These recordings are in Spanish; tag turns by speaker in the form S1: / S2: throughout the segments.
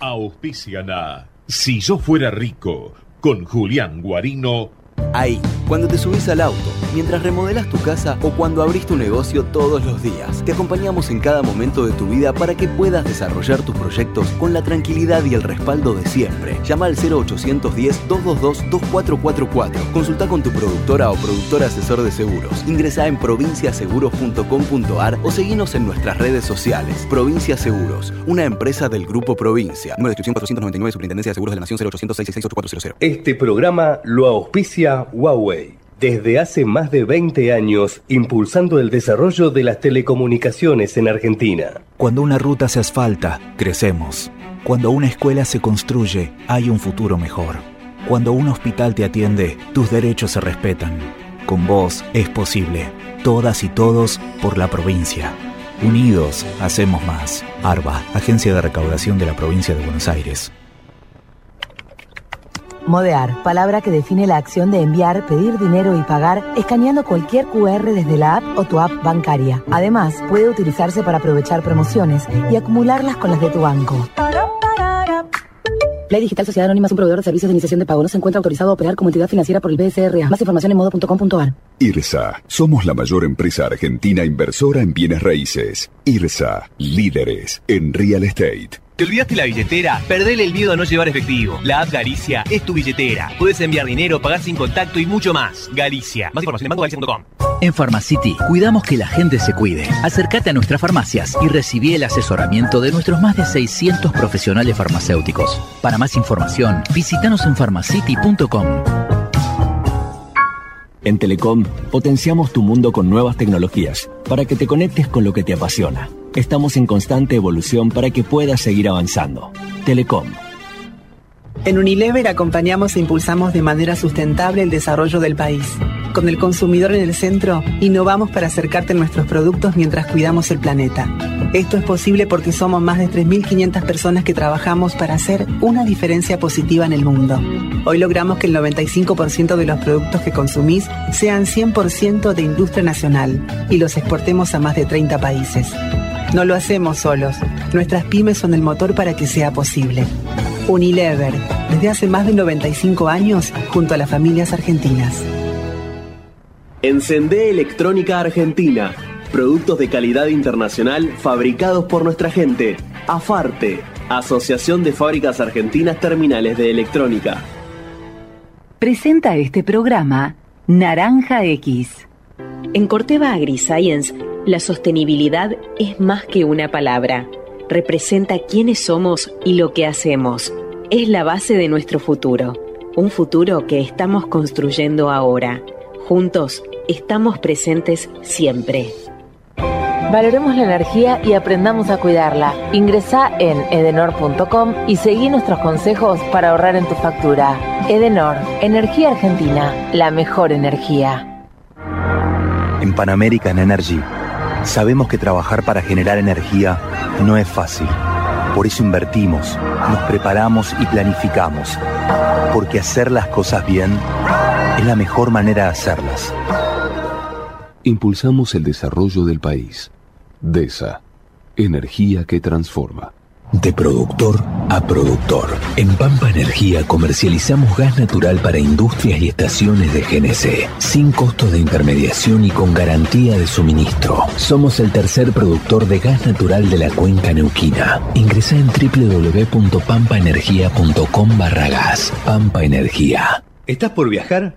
S1: Auspician Si yo fuera rico, con Julián Guarino
S2: Ahí, cuando te subís al auto, mientras remodelas tu casa o cuando abrís tu negocio todos los días. Te acompañamos en cada momento de tu vida para que puedas desarrollar tus proyectos con la tranquilidad y el respaldo de siempre. Llama al 0810-222-2444. Consulta con tu productora o productor asesor de seguros. Ingresa en provinciaseguros.com.ar o seguinos en nuestras redes sociales. Provincia Seguros, una empresa del Grupo Provincia. Número de inscripción 499, Superintendencia de Seguros de la Nación 0800 666
S3: Este programa lo auspicia Huawei. Desde hace más de 20 años, impulsando el desarrollo de las telecomunicaciones en Argentina.
S4: Cuando una ruta se asfalta, crecemos. Cuando una escuela se construye, hay un futuro mejor. Cuando un hospital te atiende, tus derechos se respetan. Con vos es posible. Todas y todos por la provincia. Unidos, hacemos más. ARBA, Agencia de Recaudación de la Provincia de Buenos Aires.
S5: Modear, palabra que define la acción de enviar, pedir dinero y pagar escaneando cualquier QR desde la app o tu app bancaria. Además, puede utilizarse para aprovechar promociones y acumularlas con las de tu banco. Play Digital Sociedad Anónima es un proveedor de servicios de iniciación de pago. No se encuentra autorizado a operar como entidad financiera por el BSRA. Más información en modo.com.ar.
S6: IRSA. Somos la mayor empresa argentina inversora en bienes raíces. IRSA. Líderes en real estate.
S7: ¿Te olvidaste la billetera? Perdele el miedo a no llevar efectivo. La app Galicia es tu billetera. Puedes enviar dinero, pagar sin contacto y mucho más. Galicia. Más información en bancogalicia.com.
S8: En Pharmacity cuidamos que la gente se cuide. Acércate a nuestras farmacias y recibí el asesoramiento de nuestros más de 600 profesionales farmacéuticos. Para más información, visítanos en pharmacity.com.
S9: En Telecom, potenciamos tu mundo con nuevas tecnologías para que te conectes con lo que te apasiona. Estamos en constante evolución para que puedas seguir avanzando. Telecom.
S10: En Unilever acompañamos e impulsamos de manera sustentable el desarrollo del país. Con el consumidor en el centro, innovamos para acercarte nuestros productos mientras cuidamos el planeta. Esto es posible porque somos más de 3.500 personas que trabajamos para hacer una diferencia positiva en el mundo. Hoy logramos que el 95% de los productos que consumís sean 100% de industria nacional y los exportemos a más de 30 países. No lo hacemos solos. Nuestras pymes son el motor para que sea posible. Unilever, desde hace más de 95 años, junto a las familias argentinas.
S11: Encendé Electrónica Argentina. Productos de calidad internacional fabricados por nuestra gente. AFARTE, Asociación de Fábricas Argentinas Terminales de Electrónica.
S12: Presenta este programa Naranja X.
S13: En Corteva AgriScience, la sostenibilidad es más que una palabra. Representa quiénes somos y lo que hacemos. Es la base de nuestro futuro. Un futuro que estamos construyendo ahora. Juntos estamos presentes siempre.
S14: Valoremos la energía y aprendamos a cuidarla. Ingresa en edenor.com y seguí nuestros consejos para ahorrar en tu factura. Edenor, Energía Argentina, la mejor energía.
S4: En Pan American Energy sabemos que trabajar para generar energía no es fácil. Por eso invertimos, nos preparamos y planificamos. Porque hacer las cosas bien es la mejor manera de hacerlas.
S6: Impulsamos el desarrollo del país. DESA. Energía que transforma.
S15: De productor a productor. En Pampa Energía comercializamos gas natural para industrias y estaciones de GNC, sin costo de intermediación y con garantía de suministro. Somos el tercer productor de gas natural de la cuenca neuquina. Ingresa en www.pampaenergia.com barra gas. Pampa Energía.
S3: ¿Estás por viajar?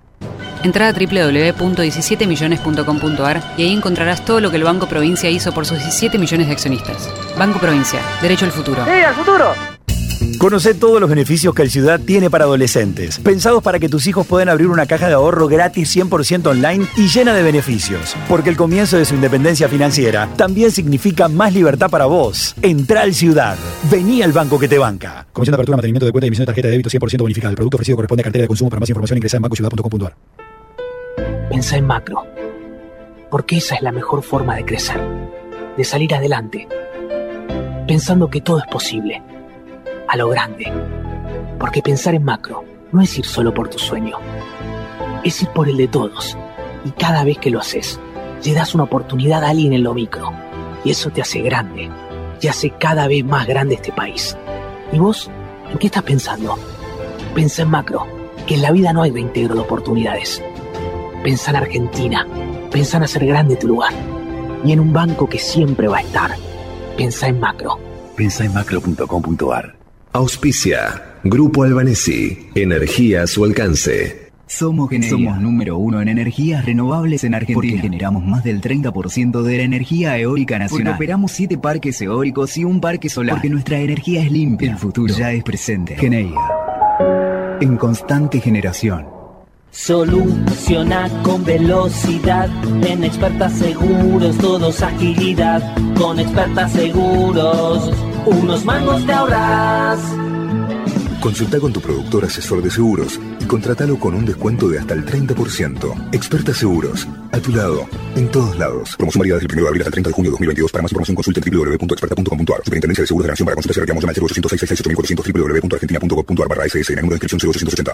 S16: Entra a www.17millones.com.ar y ahí encontrarás todo lo que el Banco Provincia hizo por sus 17 millones de accionistas. Banco Provincia, derecho al futuro.
S17: ¡Sí, al futuro!
S7: Conoce todos los beneficios que el Ciudad tiene para adolescentes, pensados para que tus hijos puedan abrir una caja de ahorro gratis 100% online y llena de beneficios. Porque el comienzo de su independencia financiera también significa más libertad para vos. Entra al Ciudad. Vení al banco que te banca. Comisión de apertura, mantenimiento de cuenta y emisión de tarjeta de débito 100% bonificada. El producto ofrecido corresponde a cartera de consumo. Para más información ingresa en bancociudad.com.ar.
S18: Pensa en macro. Porque esa es la mejor forma de crecer. De salir adelante. Pensando que todo es posible a lo grande. Porque pensar en macro no es ir solo por tu sueño, es ir por el de todos. Y cada vez que lo haces, le das una oportunidad a alguien en lo micro. Y eso te hace grande, y hace cada vez más grande este país. ¿Y vos? ¿En qué estás pensando? Pensa en macro, que en la vida no hay reintegro de oportunidades. Pensa en Argentina, pensa en hacer grande tu lugar. Y en un banco que siempre va a estar. Pensa en macro.
S15: Pensa en macro.com.ar Auspicia. Grupo Albanesi. Energía a su alcance.
S19: Somos, Somos número uno en energías renovables en Argentina. Porque generamos más del 30% de la energía eólica nacional. Porque operamos siete parques eólicos y un parque solar. Porque nuestra energía es limpia. El futuro ya es presente. Geneia. En constante generación.
S20: Soluciona con velocidad. En expertas seguros, todos agilidad. Con expertas seguros unos mangos te ahorras.
S21: Consulta con tu productor asesor de seguros y contratalo con un descuento de hasta el 30%. Experta Seguros, a tu lado, en todos lados. Promoción válida desde el 1 de abril hasta el 30 de junio de 2022. Para más información consulte www.experta.com.ar. Superintendencia de Seguros de Nación para consultas y reclamos al 0806 www.argentina.gov.ar barra SS en el número de inscripción 0880.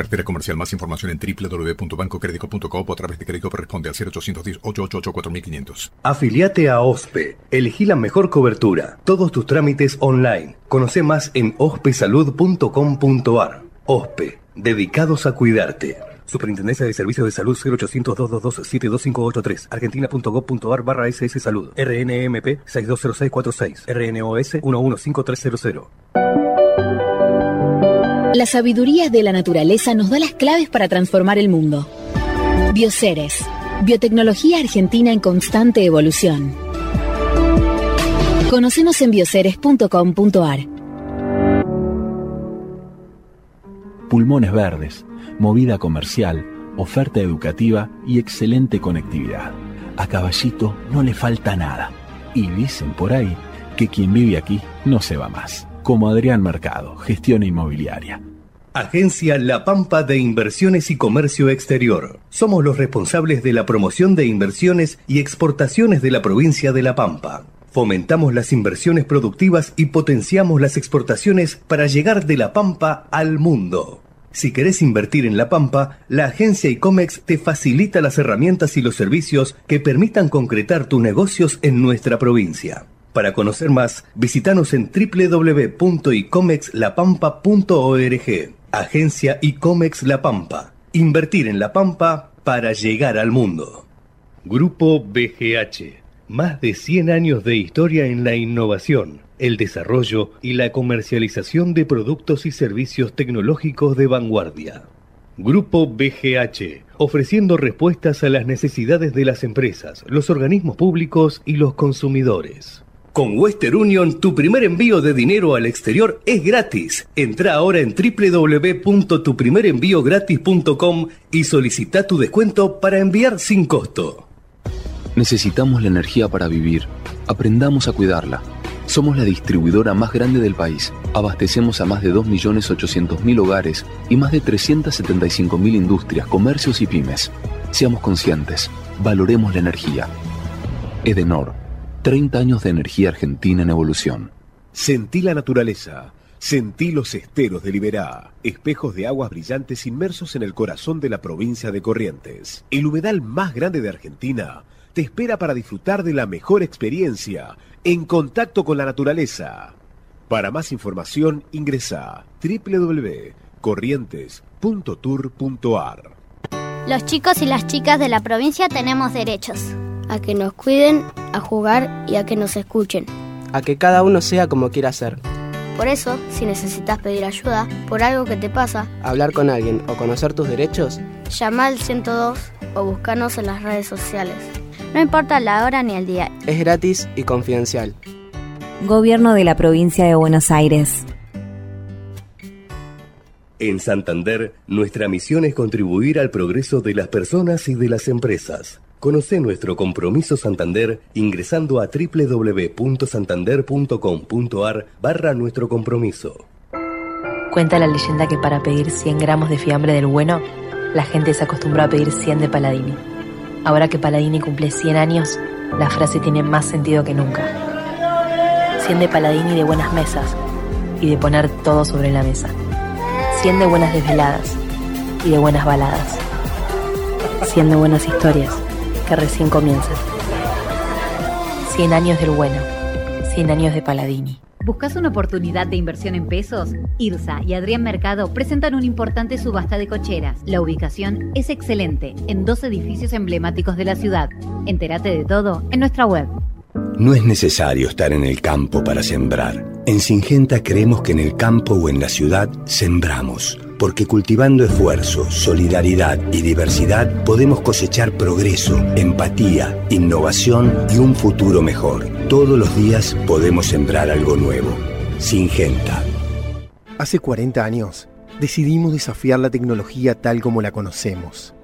S6: Cartera comercial. Más información en www.bancocredico.com o a través de crédito responde al 0810-888-4500.
S3: Afiliate a OSPE. Elegí la mejor cobertura. Todos tus trámites online. Conoce más en ospesalud.com.ar. OSPE. Dedicados a cuidarte. Superintendencia de Servicios de Salud 0800 222 72583 argentina.gov.ar barra SS Salud RNMP 620646 RNOS 115300
S22: la sabiduría de la naturaleza nos da las claves para transformar el mundo. Bioceres, biotecnología argentina en constante evolución. Conocenos en bioceres.com.ar.
S4: Pulmones verdes, movida comercial, oferta educativa y excelente conectividad. A Caballito no le falta nada. Y dicen por ahí que quien vive aquí no se va más como Adrián Mercado, gestión inmobiliaria.
S3: Agencia La Pampa de Inversiones y Comercio Exterior. Somos los responsables de la promoción de inversiones y exportaciones de la provincia de La Pampa. Fomentamos las inversiones productivas y potenciamos las exportaciones para llegar de La Pampa al mundo. Si querés invertir en La Pampa, la agencia ICOMEX te facilita las herramientas y los servicios que permitan concretar tus negocios en nuestra provincia. Para conocer más, visitanos en www.icomexlapampa.org. Agencia ICOMEX La Pampa. Invertir en La Pampa para llegar al mundo. Grupo BGH. Más de 100 años de historia en la innovación, el desarrollo y la comercialización de productos y servicios tecnológicos de vanguardia. Grupo BGH, ofreciendo respuestas a las necesidades de las empresas, los organismos públicos y los consumidores. Con Western Union, tu primer envío de dinero al exterior es gratis. Entra ahora en www.tuprimerenviogratis.com y solicita tu descuento para enviar sin costo.
S23: Necesitamos la energía para vivir. Aprendamos a cuidarla. Somos la distribuidora más grande del país. Abastecemos a más de 2.800.000 hogares y más de 375.000 industrias, comercios y pymes. Seamos conscientes. Valoremos la energía. Edenor 30 años de energía argentina en evolución.
S24: Sentí la naturaleza. Sentí los esteros de Liberá, espejos de aguas brillantes inmersos en el corazón de la provincia de Corrientes. El humedal más grande de Argentina te espera para disfrutar de la mejor experiencia en contacto con la naturaleza. Para más información ingresa corrientes.tour.ar.
S25: Los chicos y las chicas de la provincia tenemos derechos. A que nos cuiden, a jugar y a que nos escuchen.
S26: A que cada uno sea como quiera ser.
S25: Por eso, si necesitas pedir ayuda por algo que te pasa,
S26: hablar con alguien o conocer tus derechos,
S25: llama al 102 o búscanos en las redes sociales. No importa la hora ni el día.
S26: Es gratis y confidencial.
S13: Gobierno de la provincia de Buenos Aires.
S3: En Santander, nuestra misión es contribuir al progreso de las personas y de las empresas. Conoce nuestro compromiso Santander ingresando a www.santander.com.ar barra nuestro compromiso.
S27: Cuenta la leyenda que para pedir 100 gramos de fiambre del bueno, la gente se acostumbró a pedir 100 de Paladini. Ahora que Paladini cumple 100 años, la frase tiene más sentido que nunca. 100 de Paladini de buenas mesas y de poner todo sobre la mesa. 100 de buenas desveladas y de buenas baladas. 100 de buenas historias que recién comienzan. 100 años del bueno. 100 años de Paladini.
S28: ¿Buscas una oportunidad de inversión en pesos? IRSA y Adrián Mercado presentan una importante subasta de cocheras. La ubicación es excelente, en dos edificios emblemáticos de la ciudad. Entérate de todo en nuestra web.
S15: No es necesario estar en el campo para sembrar. En Singenta creemos que en el campo o en la ciudad sembramos, porque cultivando esfuerzo, solidaridad y diversidad podemos cosechar progreso, empatía, innovación y un futuro mejor. Todos los días podemos sembrar algo nuevo. Singenta.
S29: Hace 40 años decidimos desafiar la tecnología tal como la conocemos.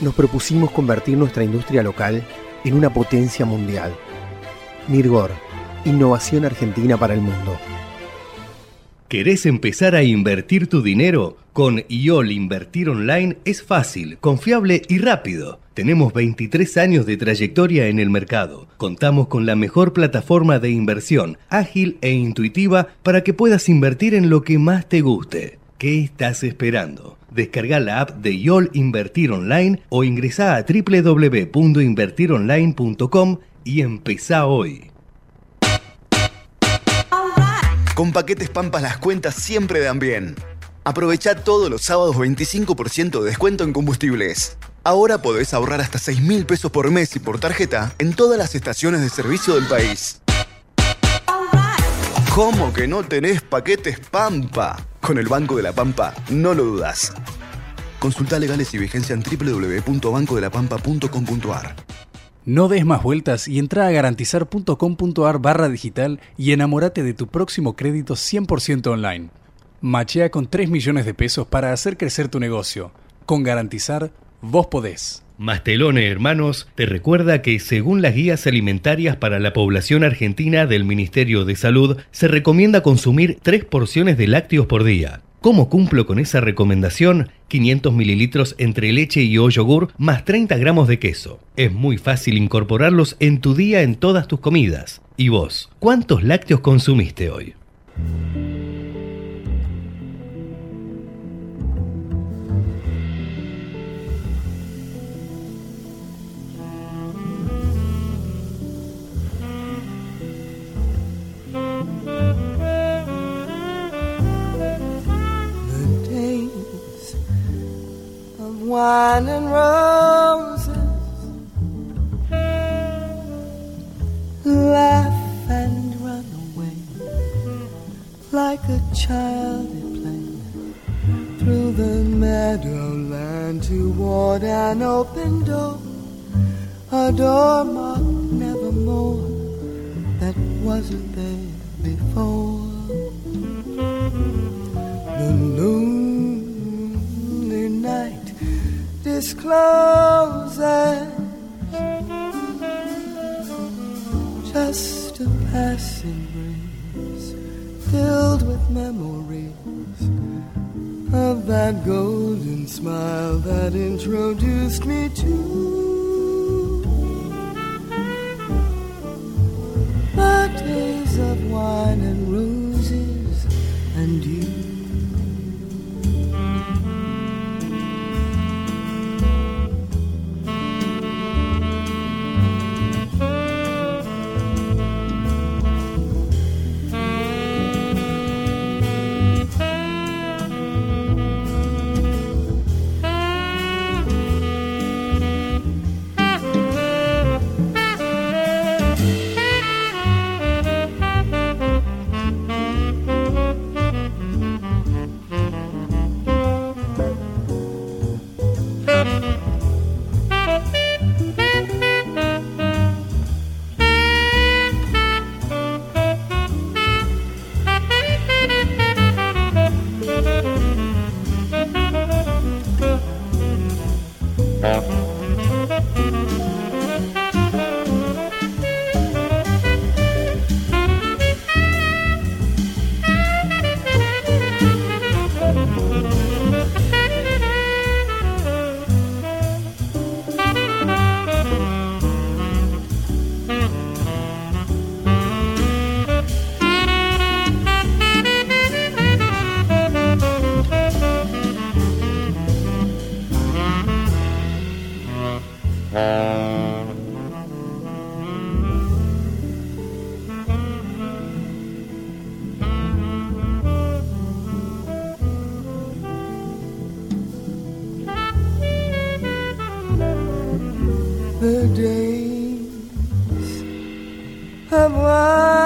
S29: Nos propusimos convertir nuestra industria local en una potencia mundial. Mirgor, innovación argentina para el mundo.
S3: ¿Querés empezar a invertir tu dinero? Con IOL Invertir Online es fácil, confiable y rápido. Tenemos 23 años de trayectoria en el mercado. Contamos con la mejor plataforma de inversión, ágil e intuitiva para que puedas invertir en lo que más te guste. ¿Qué estás esperando? Descarga la app de YOL Invertir Online o ingresa a www.invertironline.com y empezá hoy.
S2: Con paquetes Pampas las cuentas siempre dan bien. Aprovecha todos los sábados 25% de descuento en combustibles. Ahora podés ahorrar hasta 6 mil pesos por mes y por tarjeta en todas las estaciones de servicio del país. ¿Cómo que no tenés paquetes Pampa? Con el Banco de la Pampa, no lo dudas. Consulta legales y vigencia en www.bancodelapampa.com.ar.
S30: No des más vueltas y entra a garantizar.com.ar barra digital y enamórate de tu próximo crédito 100% online. Machea con 3 millones de pesos para hacer crecer tu negocio. Con Garantizar, vos podés.
S3: Mastelone Hermanos te recuerda que según las guías alimentarias para la población argentina del Ministerio de Salud, se recomienda consumir 3 porciones de lácteos por día. ¿Cómo cumplo con esa recomendación? 500 mililitros entre leche y o yogur más 30 gramos de queso. Es muy fácil incorporarlos en tu día en todas tus comidas. ¿Y vos? ¿Cuántos lácteos consumiste hoy?
S31: Wine and roses. Laugh and run away like a child at play through the meadowland toward an open door. A door marked nevermore that wasn't there before. The lonely night discloses just a passing breeze filled with memories of that golden smile that introduced me to the days of wine and roses and you. love.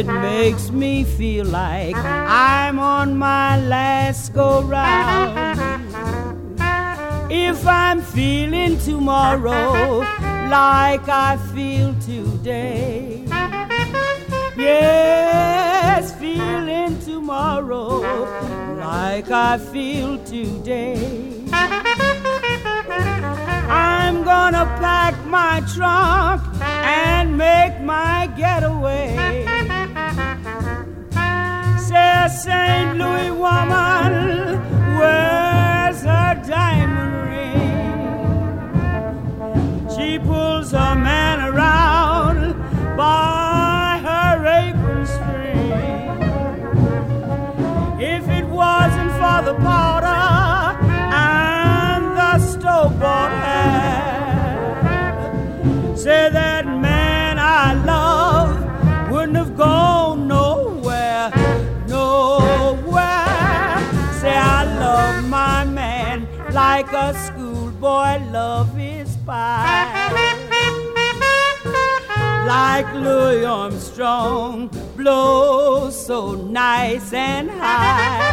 S31: It makes me feel like I'm on my last go round. If I'm feeling tomorrow like I feel today, yes, feeling tomorrow like I feel today. I'm gonna pack my trunk
S32: and make my getaway. Says St. Louis woman, like a schoolboy love his pie. Like Louis Armstrong blows so nice and high.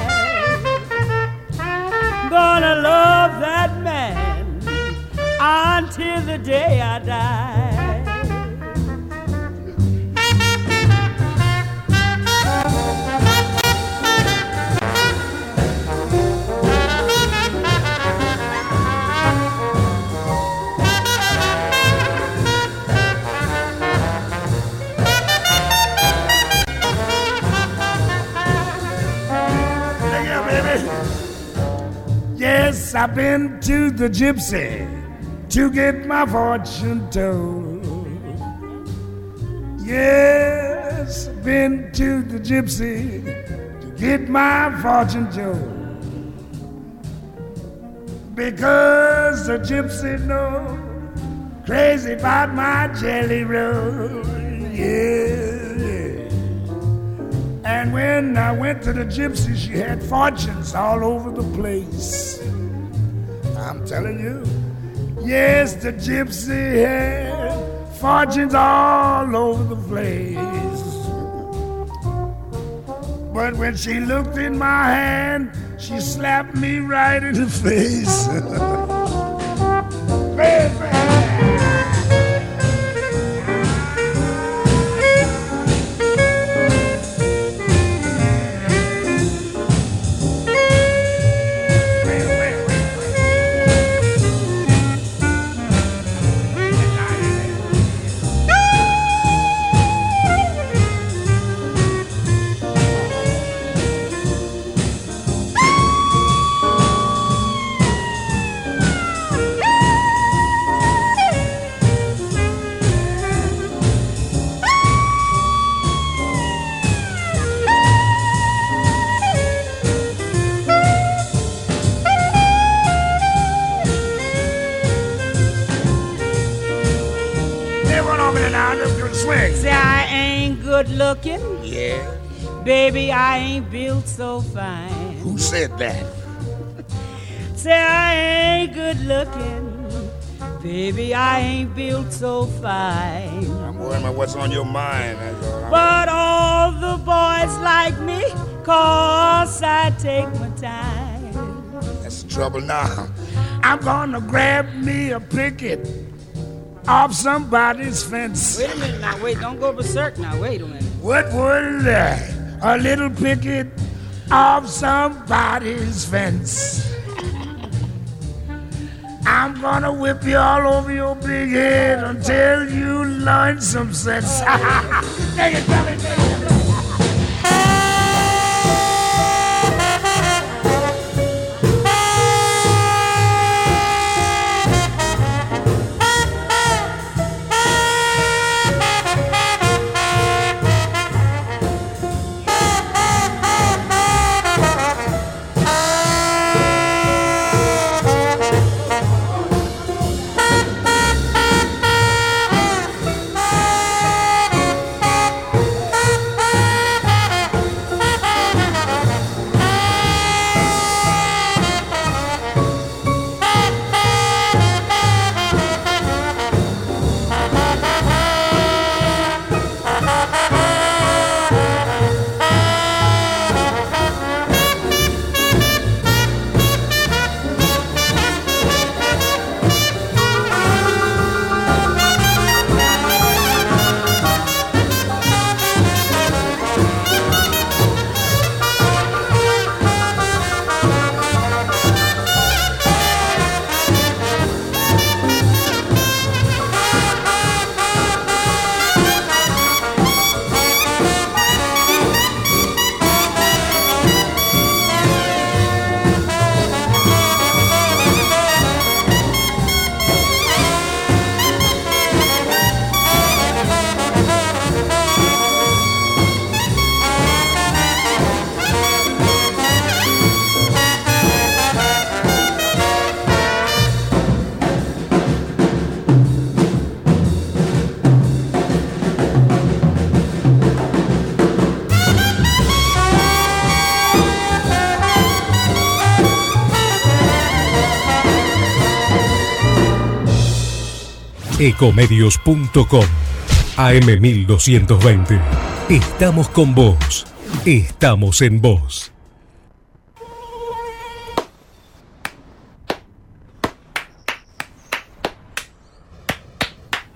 S32: Gonna love that man until the day I die.
S33: I've been to the gypsy to get my fortune told. Yes, I've been to the gypsy to get my fortune told. Because the gypsy knows crazy about my jelly roll. Yeah, yeah. And when I went to the gypsy, she had fortunes all over the place. I'm telling you. Yes, the gypsy had fortunes all over the place. But when she looked in my hand, she slapped me right in the face. Hey,
S32: looking,
S33: Yeah.
S32: baby, I ain't built so fine.
S33: Who said that?
S32: Say I ain't good looking, baby, I ain't built so fine.
S33: I'm worrying about what's on your mind. All.
S32: But all the boys like me, cause I take my time.
S33: That's the trouble now. I'm gonna grab me a picket off somebody's fence.
S32: Wait a minute now, wait, don't go berserk now, wait a minute.
S33: What would uh, a little picket of somebody's fence? I'm gonna whip you all over your big head until you learn some sense. Take it, tell
S34: Ecomedios.com AM1220. Estamos con vos. Estamos en vos.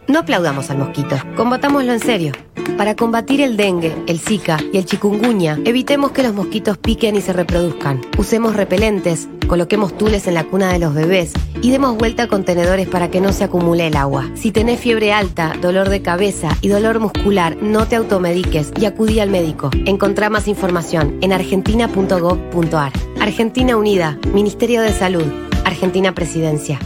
S35: No aplaudamos al mosquito, combatámoslo en serio. Para combatir el dengue, el zika y el chikungunya, evitemos que los mosquitos piquen y se reproduzcan. Usemos repelentes, coloquemos tules en la cuna de los bebés y demos vuelta a contenedores para que no se acumule el agua. Si tenés fiebre alta, dolor de cabeza y dolor muscular, no te automediques y acudí al médico. Encontrá más información en argentina.gov.ar. Argentina Unida, Ministerio de Salud, Argentina Presidencia.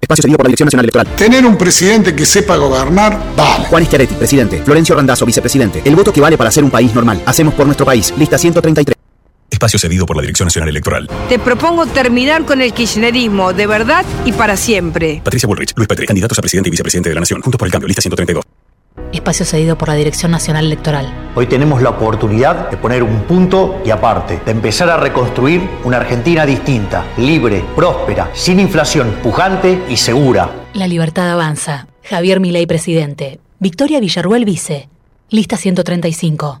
S36: Espacio cedido por la Dirección Nacional Electoral.
S37: Tener un presidente que sepa gobernar, vale.
S36: Juan Schiaretti, presidente. Florencio Randazzo, vicepresidente. El voto que vale para ser un país normal. Hacemos por nuestro país. Lista 133.
S38: Espacio cedido por la Dirección Nacional Electoral.
S39: Te propongo terminar con el kirchnerismo de verdad y para siempre.
S38: Patricia Bullrich, Luis Petri, candidatos a presidente y vicepresidente de la Nación. Juntos por el cambio. Lista 132.
S40: Espacio cedido por la Dirección Nacional Electoral.
S41: Hoy tenemos la oportunidad de poner un punto y aparte, de empezar a reconstruir una Argentina distinta, libre, próspera, sin inflación, pujante y segura.
S40: La libertad avanza. Javier Milei, presidente. Victoria Villarruel, vice. Lista 135.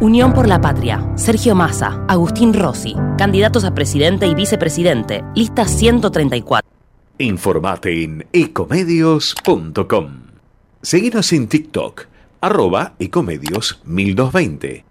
S42: Unión por la Patria. Sergio Massa, Agustín Rossi, candidatos a presidente y vicepresidente. Lista 134.
S43: Informate en ecomedios.com. Seguinos en TikTok, arroba ecomedios 1220.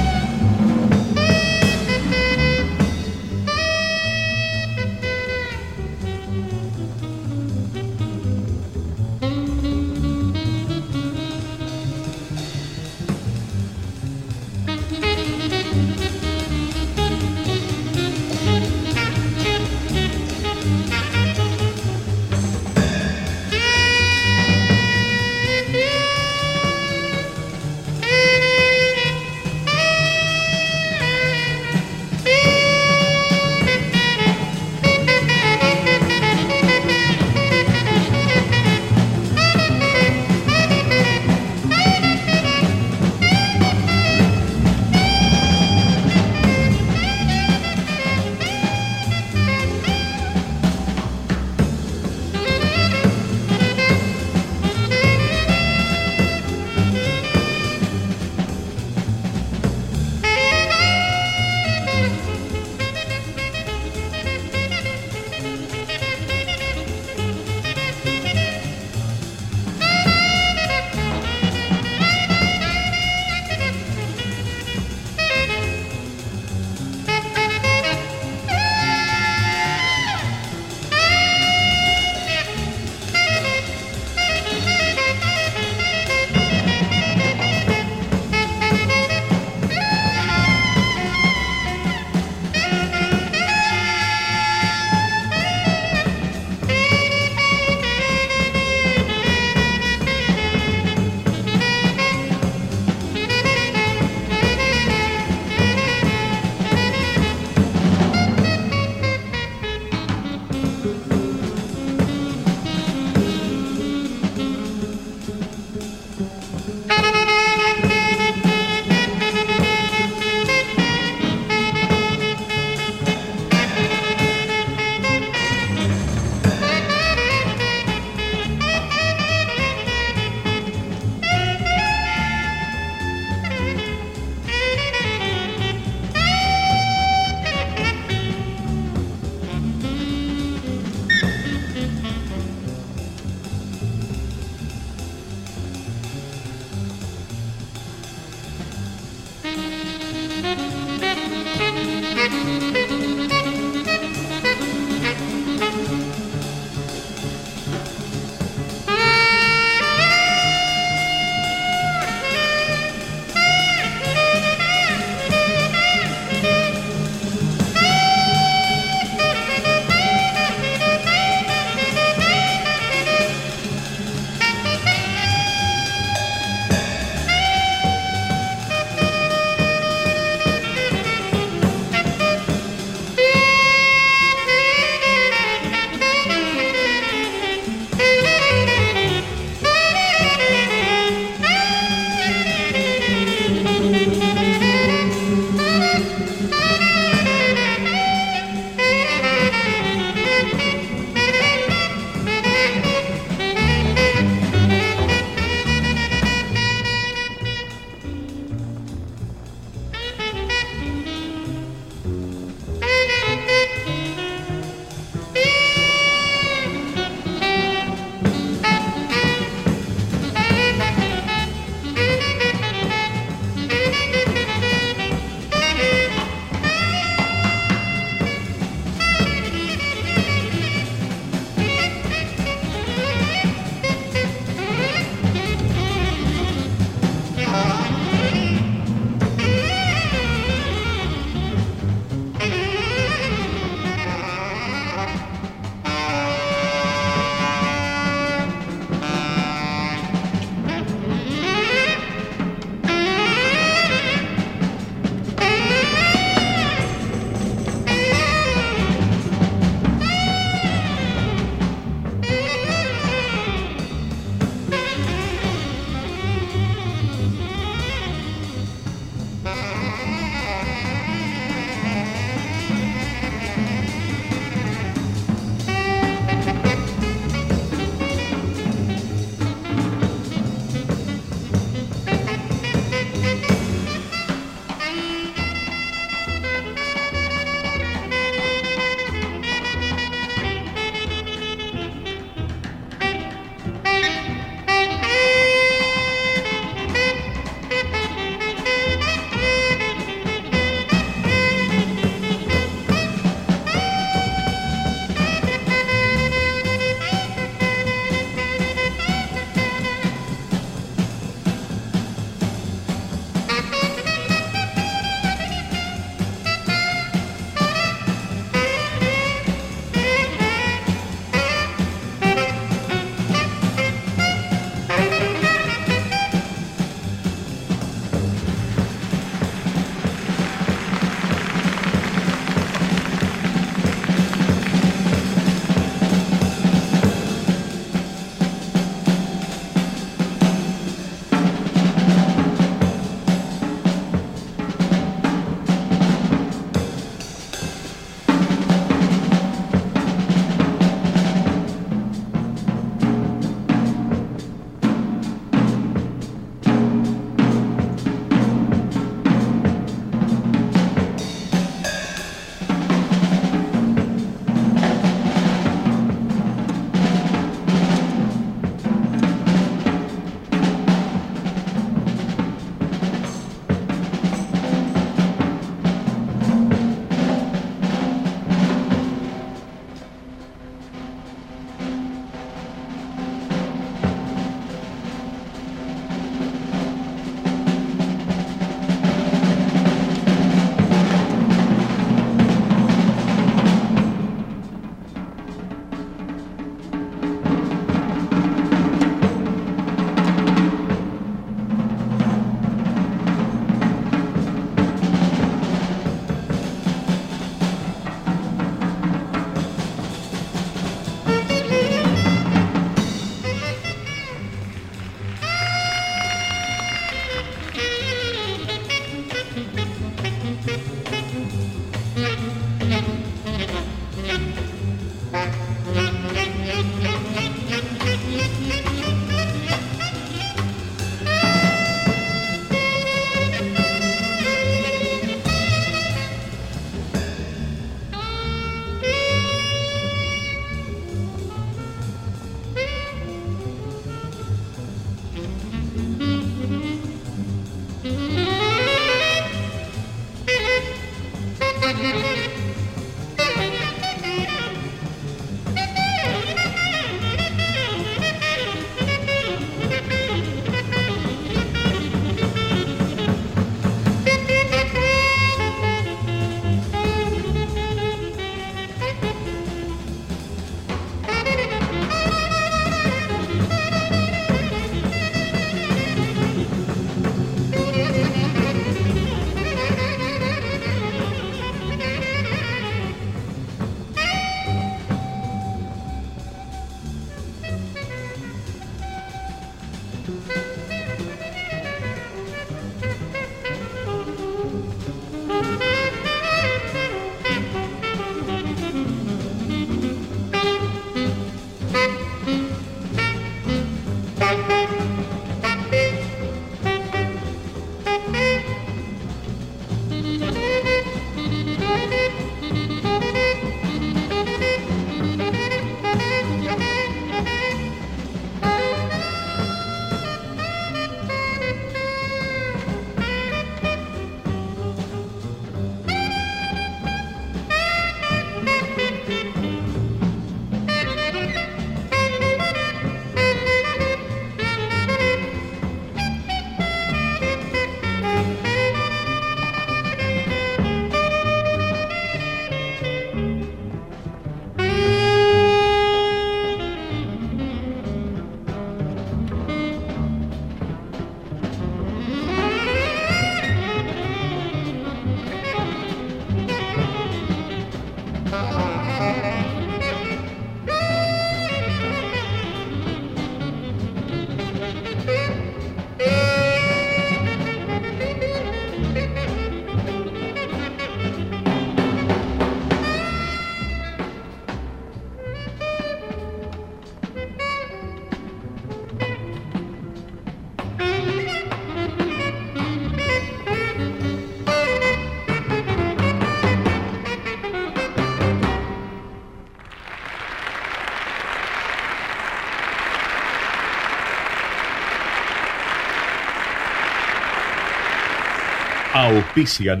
S44: Auspician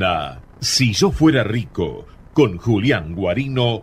S44: Si yo fuera rico con Julián Guarino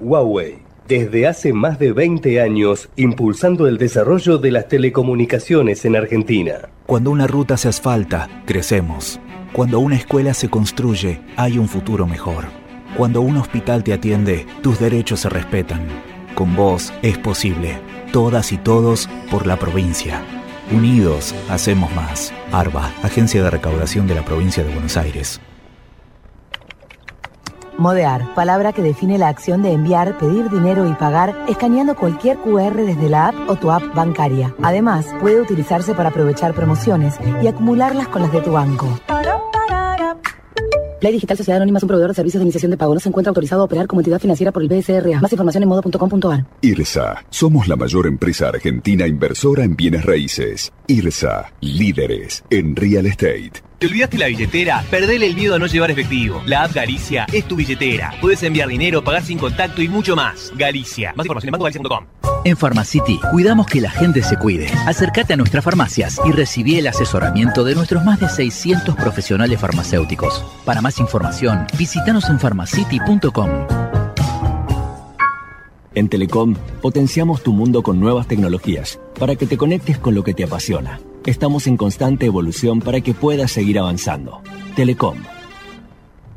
S3: Huawei. Desde hace más de 20 años, impulsando el desarrollo de las telecomunicaciones en Argentina.
S4: Cuando una ruta se asfalta, crecemos. Cuando una escuela se construye, hay un futuro mejor. Cuando un hospital te atiende, tus derechos se respetan. Con vos es posible. Todas y todos por la provincia. Unidos, hacemos más. ARBA, Agencia de Recaudación de la Provincia de Buenos Aires.
S5: Modear, palabra que define la acción de enviar, pedir dinero y pagar escaneando cualquier QR desde la app o tu app bancaria. Además, puede utilizarse para aprovechar promociones y acumularlas con las de tu banco. Play Digital Sociedad Anónima es un proveedor de servicios de iniciación de pago. No se encuentra autorizado a operar como entidad financiera por el BSRA. Más información en modo.com.ar.
S6: IRSA. Somos la mayor empresa argentina inversora en bienes raíces. IRSA. Líderes en real estate.
S45: ¿Te olvidaste la billetera? Perdele el miedo a no llevar efectivo. La app Galicia es tu billetera. Puedes enviar dinero, pagar sin contacto y mucho más. Galicia. Más información en bancogalicia.com.
S46: En Pharmacity cuidamos que la gente se cuide. Acércate a nuestras farmacias y recibí el asesoramiento de nuestros más de 600 profesionales farmacéuticos. Para más información, visítanos en pharmacity.com.
S15: En Telecom, potenciamos tu mundo con nuevas tecnologías para que te conectes con lo que te apasiona. Estamos en constante evolución para que puedas seguir avanzando. Telecom.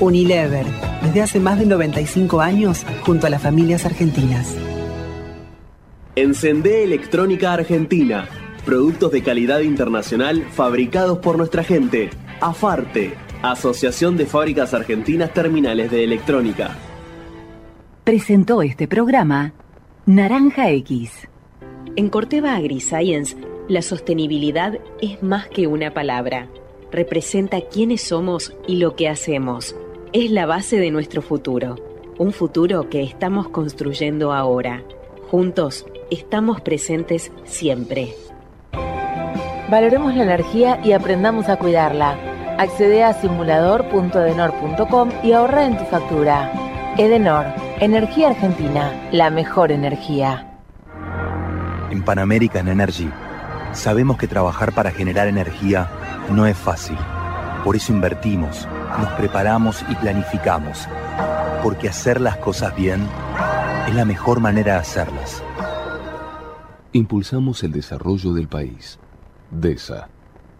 S10: Unilever, desde hace más de 95 años, junto a las familias argentinas.
S11: Encendé Electrónica Argentina. Productos de calidad internacional fabricados por nuestra gente. AFARTE, Asociación de Fábricas Argentinas Terminales de Electrónica.
S47: Presentó este programa Naranja X.
S13: En Corteva AgriScience, la sostenibilidad es más que una palabra. Representa quiénes somos y lo que hacemos. Es la base de nuestro futuro. Un futuro que estamos construyendo ahora. Juntos estamos presentes siempre.
S14: Valoremos la energía y aprendamos a cuidarla. Accede a simulador.edenor.com y ahorra en tu factura. Edenor, Energía Argentina, la mejor energía.
S48: En Pan American Energy sabemos que trabajar para generar energía no es fácil. Por eso invertimos, nos preparamos y planificamos. Porque hacer las cosas bien es la mejor manera de hacerlas.
S23: Impulsamos el desarrollo del país. DESA,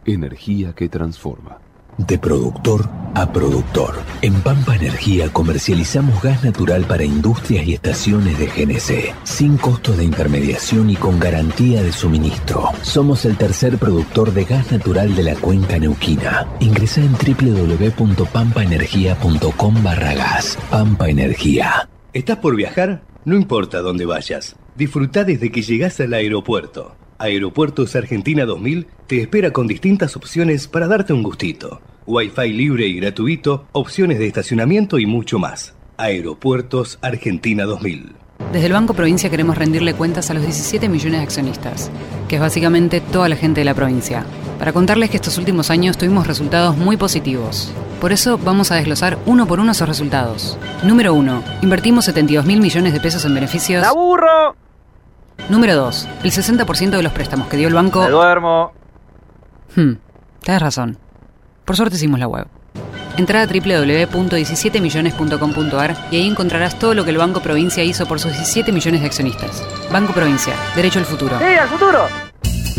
S23: energía que transforma.
S15: De productor a productor. En Pampa Energía comercializamos gas natural para industrias y estaciones de GNC, sin costo de intermediación y con garantía de suministro. Somos el tercer productor de gas natural de la cuenca neuquina. Ingresa en www.pampaenergia.com barra gas. Pampa Energía.
S3: ¿Estás por viajar? No importa dónde vayas. Disfruta desde que llegas al aeropuerto. Aeropuertos Argentina 2000 te espera con distintas opciones para darte un gustito. Wi-Fi libre y gratuito, opciones de estacionamiento y mucho más. Aeropuertos Argentina 2000.
S16: Desde el Banco Provincia queremos rendirle cuentas a los 17 millones de accionistas, que es básicamente toda la gente de la provincia, para contarles que estos últimos años tuvimos resultados muy positivos. Por eso vamos a desglosar uno por uno esos resultados. Número 1. Invertimos 72 mil millones de pesos en beneficios.
S49: ¡Aburro!
S16: Número 2. El 60% de los préstamos que dio el banco...
S49: Me duermo.
S16: Hmm, tienes razón. Por suerte hicimos la web. Entra a www.17millones.com.ar y ahí encontrarás todo lo que el Banco Provincia hizo por sus 17 millones de accionistas. Banco Provincia, derecho al futuro.
S49: ¡Sí, al futuro!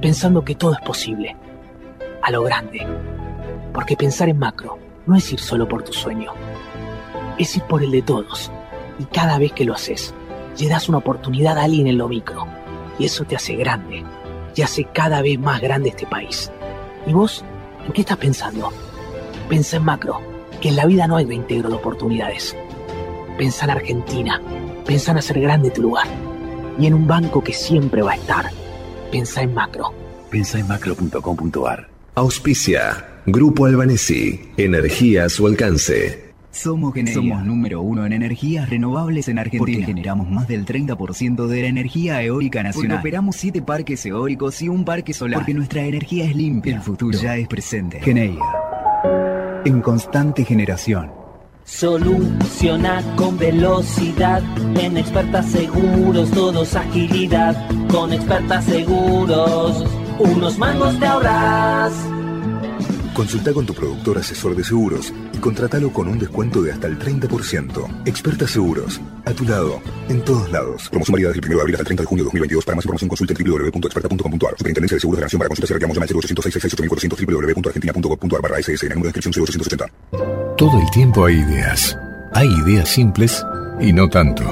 S18: pensando que todo es posible, a lo grande. Porque pensar en macro no es ir solo por tu sueño, es ir por el de todos. Y cada vez que lo haces, le das una oportunidad a alguien en lo micro. Y eso te hace grande, y hace cada vez más grande este país. ¿Y vos? ¿En qué estás pensando? Pensa en macro, que en la vida no hay 20 de oportunidades. Pensa en Argentina, pensa en hacer grande tu lugar. Y en un banco que siempre va a estar Pensa en macro.
S24: Pensa en macro.com.ar. Auspicia. Grupo Albanesi. Energía a su alcance.
S19: Somos Somos número uno en energías renovables en Argentina. Porque generamos más del 30% de la energía eólica nacional. Porque operamos siete parques eólicos y un parque solar. Porque nuestra energía es limpia. El futuro ya es presente. Geneia. En constante generación.
S20: Soluciona con velocidad. En expertas seguros, todos agilidad. Con expertas seguros, unos mangos te ahorras.
S50: Consulta con tu productor asesor de seguros y contrátalo con un descuento de hasta el 30%. Experta Seguros, a tu lado, en todos lados. Promoción válida desde el 1 de abril hasta el 30 de junio de 2022. Para más información consulta en www.experta.com.ar. Superintendencia de Seguros de la Nación para consultas y reclamos llama al 0800 www.argentina.gov.ar barra SS en el número de inscripción 0880.
S6: Todo el tiempo hay ideas. Hay ideas simples y no tanto.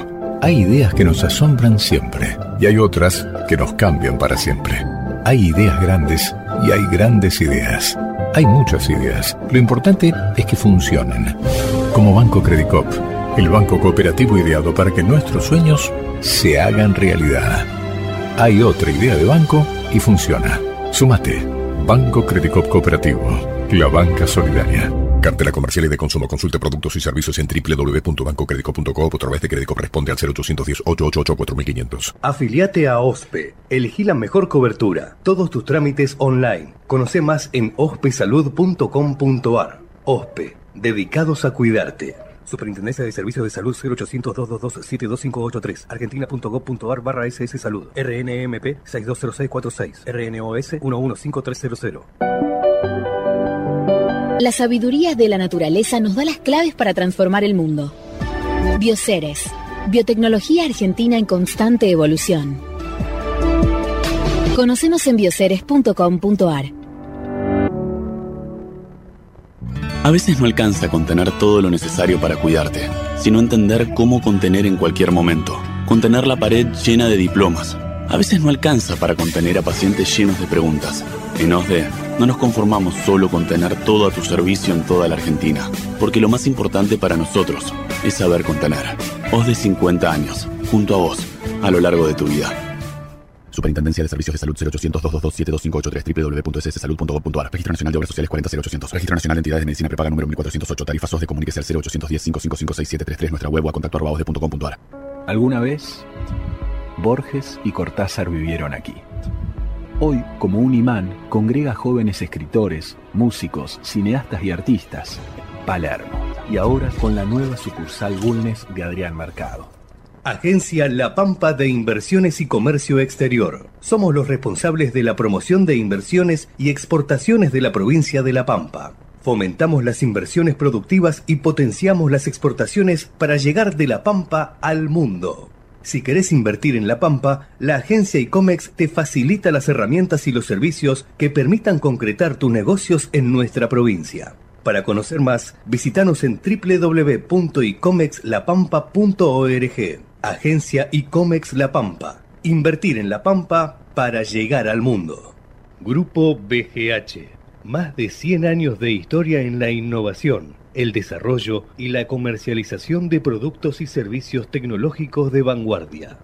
S6: Hay ideas que nos asombran siempre y hay otras que nos cambian para siempre. Hay ideas grandes y hay grandes ideas. Hay muchas ideas. Lo importante es que funcionen. Como Banco Credicop, el banco cooperativo ideado para que nuestros sueños se hagan realidad. Hay otra idea de banco y funciona. Sumate. Banco Credicop Cooperativo. La banca solidaria. Cartela comercial y de consumo. Consulte productos y servicios en www.bancocredico.com o través de crédito responde al 0810 888 4500.
S3: Afiliate a OSPE. Elegí la mejor cobertura. Todos tus trámites online. Conoce más en ospesalud.com.ar. OSPE. Dedicados a cuidarte. Superintendencia de Servicios de Salud 0800 222 72583 argentina.gov.ar barra SS Salud RNMP 620646 RNOS 115300
S51: La sabiduría de la naturaleza nos da las claves para transformar el mundo. Bioceres, biotecnología argentina en constante evolución. Conocenos en bioceres.com.ar.
S52: A veces no alcanza contener todo lo necesario para cuidarte, sino entender cómo contener en cualquier momento. Contener la pared llena de diplomas. A veces no alcanza para contener a pacientes llenos de preguntas. En OSDE no nos conformamos solo con tener todo a tu servicio en toda la Argentina, porque lo más importante para nosotros es saber contener. OSDE 50 años, junto a vos, a lo largo de tu vida. Superintendencia de Servicios de Salud 0800 222 72583 www.sssalud.gov.ar Registro Nacional de Obras Sociales 40800 Registro Nacional de Entidades de Medicina Prepaga número 1408 Tarifas SOS de Comuníquese al 0810 555 6733 Nuestra web o a contacto arroba osde.com.ar
S19: Alguna vez, Borges y Cortázar vivieron aquí. Hoy, como un imán, congrega jóvenes escritores, músicos, cineastas y artistas. Palermo. Y ahora con la nueva sucursal Bulnes de Adrián Mercado.
S3: Agencia La Pampa de Inversiones y Comercio Exterior. Somos los responsables de la promoción de inversiones y exportaciones de la provincia de La Pampa. Fomentamos las inversiones productivas y potenciamos las exportaciones para llegar de La Pampa al mundo. Si querés invertir en La Pampa, la agencia ICOMEX te facilita las herramientas y los servicios que permitan concretar tus negocios en nuestra provincia. Para conocer más, visitanos en www.icomexlapampa.org. Agencia ICOMEX La Pampa. Invertir en La Pampa para llegar al mundo. Grupo BGH. Más de 100 años de historia en la innovación, el desarrollo y la comercialización de productos y servicios tecnológicos de vanguardia.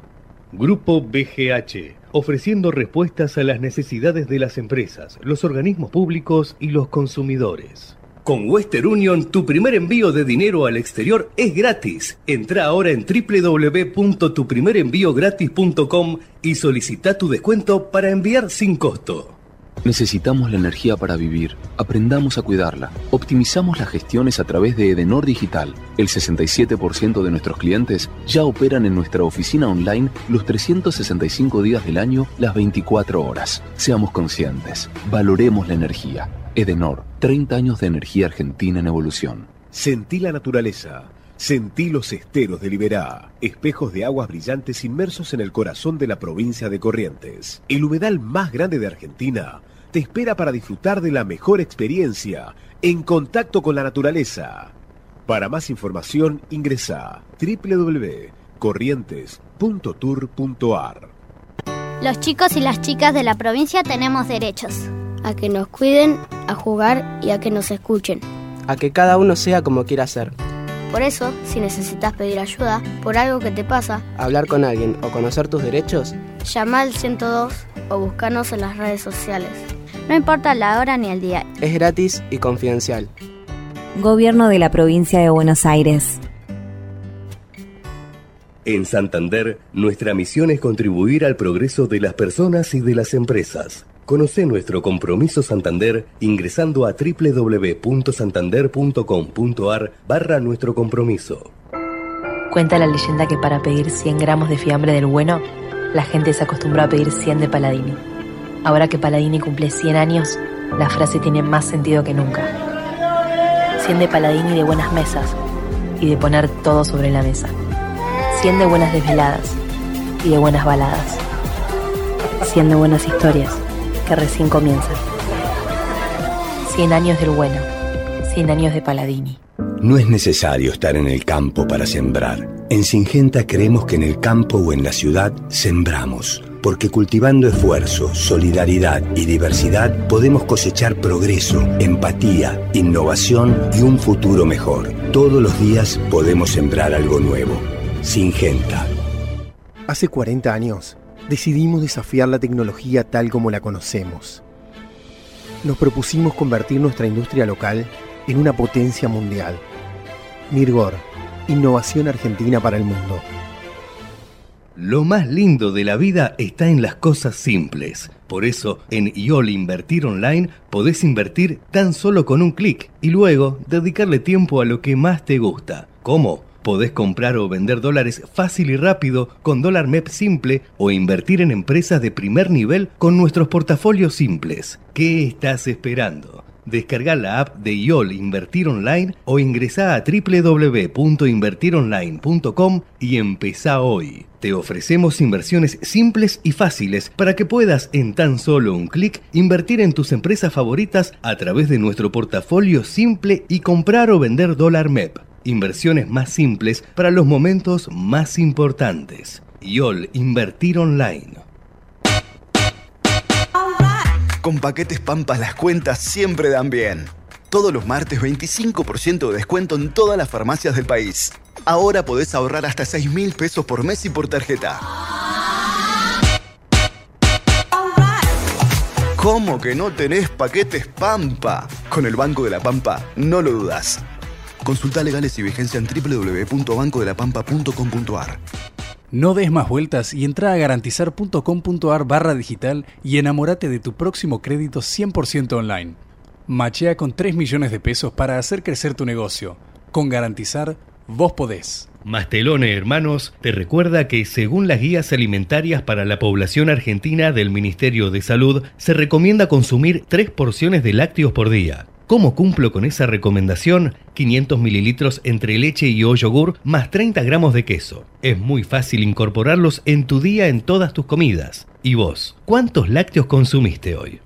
S3: Grupo BGH, ofreciendo respuestas a las necesidades de las empresas, los organismos públicos y los consumidores. Con Western Union, tu primer envío de dinero al exterior es gratis. Entra ahora en www.tuprimerenviogratis.com y solicita tu descuento para enviar sin costo.
S23: Necesitamos la energía para vivir. Aprendamos a cuidarla. Optimizamos las gestiones a través de Edenor Digital. El 67% de nuestros clientes ya operan en nuestra oficina online los 365 días del año, las 24 horas. Seamos conscientes. Valoremos la energía. Edenor, 30 años de energía argentina en evolución.
S24: Sentí la naturaleza. Sentí los esteros de Liberá, espejos de aguas brillantes inmersos en el corazón de la provincia de Corrientes. El humedal más grande de Argentina te espera para disfrutar de la mejor experiencia en contacto con la naturaleza. Para más información ingresa www.corrientes.tour.ar.
S25: Los chicos y las chicas de la provincia tenemos derechos. A que nos cuiden, a jugar y a que nos escuchen.
S26: A que cada uno sea como quiera ser.
S25: Por eso, si necesitas pedir ayuda por algo que te pasa,
S26: hablar con alguien o conocer tus derechos,
S25: llama al 102 o búscanos en las redes sociales. No importa la hora ni el día.
S26: Es gratis y confidencial.
S13: Gobierno de la provincia de Buenos Aires.
S3: En Santander, nuestra misión es contribuir al progreso de las personas y de las empresas. Conoce nuestro compromiso Santander ingresando a www.santander.com.ar barra nuestro compromiso.
S27: Cuenta la leyenda que para pedir 100 gramos de fiambre del bueno, la gente se acostumbró a pedir 100 de Paladini. Ahora que Paladini cumple 100 años, la frase tiene más sentido que nunca. 100 de Paladini de buenas mesas y de poner todo sobre la mesa. 100 de buenas desveladas y de buenas baladas. 100 de buenas historias que recién comienzan. 100 años del bueno, 100 años de Paladini.
S15: No es necesario estar en el campo para sembrar. En Singenta creemos que en el campo o en la ciudad sembramos, porque cultivando esfuerzo, solidaridad y diversidad podemos cosechar progreso, empatía, innovación y un futuro mejor. Todos los días podemos sembrar algo nuevo. Singenta.
S29: Hace 40 años decidimos desafiar la tecnología tal como la conocemos. Nos propusimos convertir nuestra industria local en una potencia mundial. Mirgor, innovación argentina para el mundo.
S3: Lo más lindo de la vida está en las cosas simples. Por eso, en IOL Invertir Online podés invertir tan solo con un clic y luego dedicarle tiempo a lo que más te gusta. ¿Cómo? Podés comprar o vender dólares fácil y rápido con dólar MEP simple o invertir en empresas de primer nivel con nuestros portafolios simples. ¿Qué estás esperando? Descarga la app de IOL Invertir Online o ingresá a www.invertironline.com y empezá hoy. Te ofrecemos inversiones simples y fáciles para que puedas en tan solo un clic invertir en tus empresas favoritas a través de nuestro portafolio simple y comprar o vender dólar MEP. Inversiones más simples para los momentos más importantes. YOL Invertir Online.
S2: Con paquetes Pampa las cuentas siempre dan bien. Todos los martes 25% de descuento en todas las farmacias del país. Ahora podés ahorrar hasta 6 mil pesos por mes y por tarjeta. ¿Cómo que no tenés paquetes Pampa? Con el Banco de la Pampa, no lo dudas. Consulta legales y vigencia en www.bancodelapampa.com.ar.
S30: No des más vueltas y entra a garantizar.com.ar barra digital y enamórate de tu próximo crédito 100% online. Machea con 3 millones de pesos para hacer crecer tu negocio. Con Garantizar, vos podés.
S3: Mastelone Hermanos te recuerda que según las guías alimentarias para la población argentina del Ministerio de Salud, se recomienda consumir 3 porciones de lácteos por día. ¿Cómo cumplo con esa recomendación? 500 mililitros entre leche y o yogur más 30 gramos de queso. Es muy fácil incorporarlos en tu día en todas tus comidas. ¿Y vos? ¿Cuántos lácteos consumiste hoy?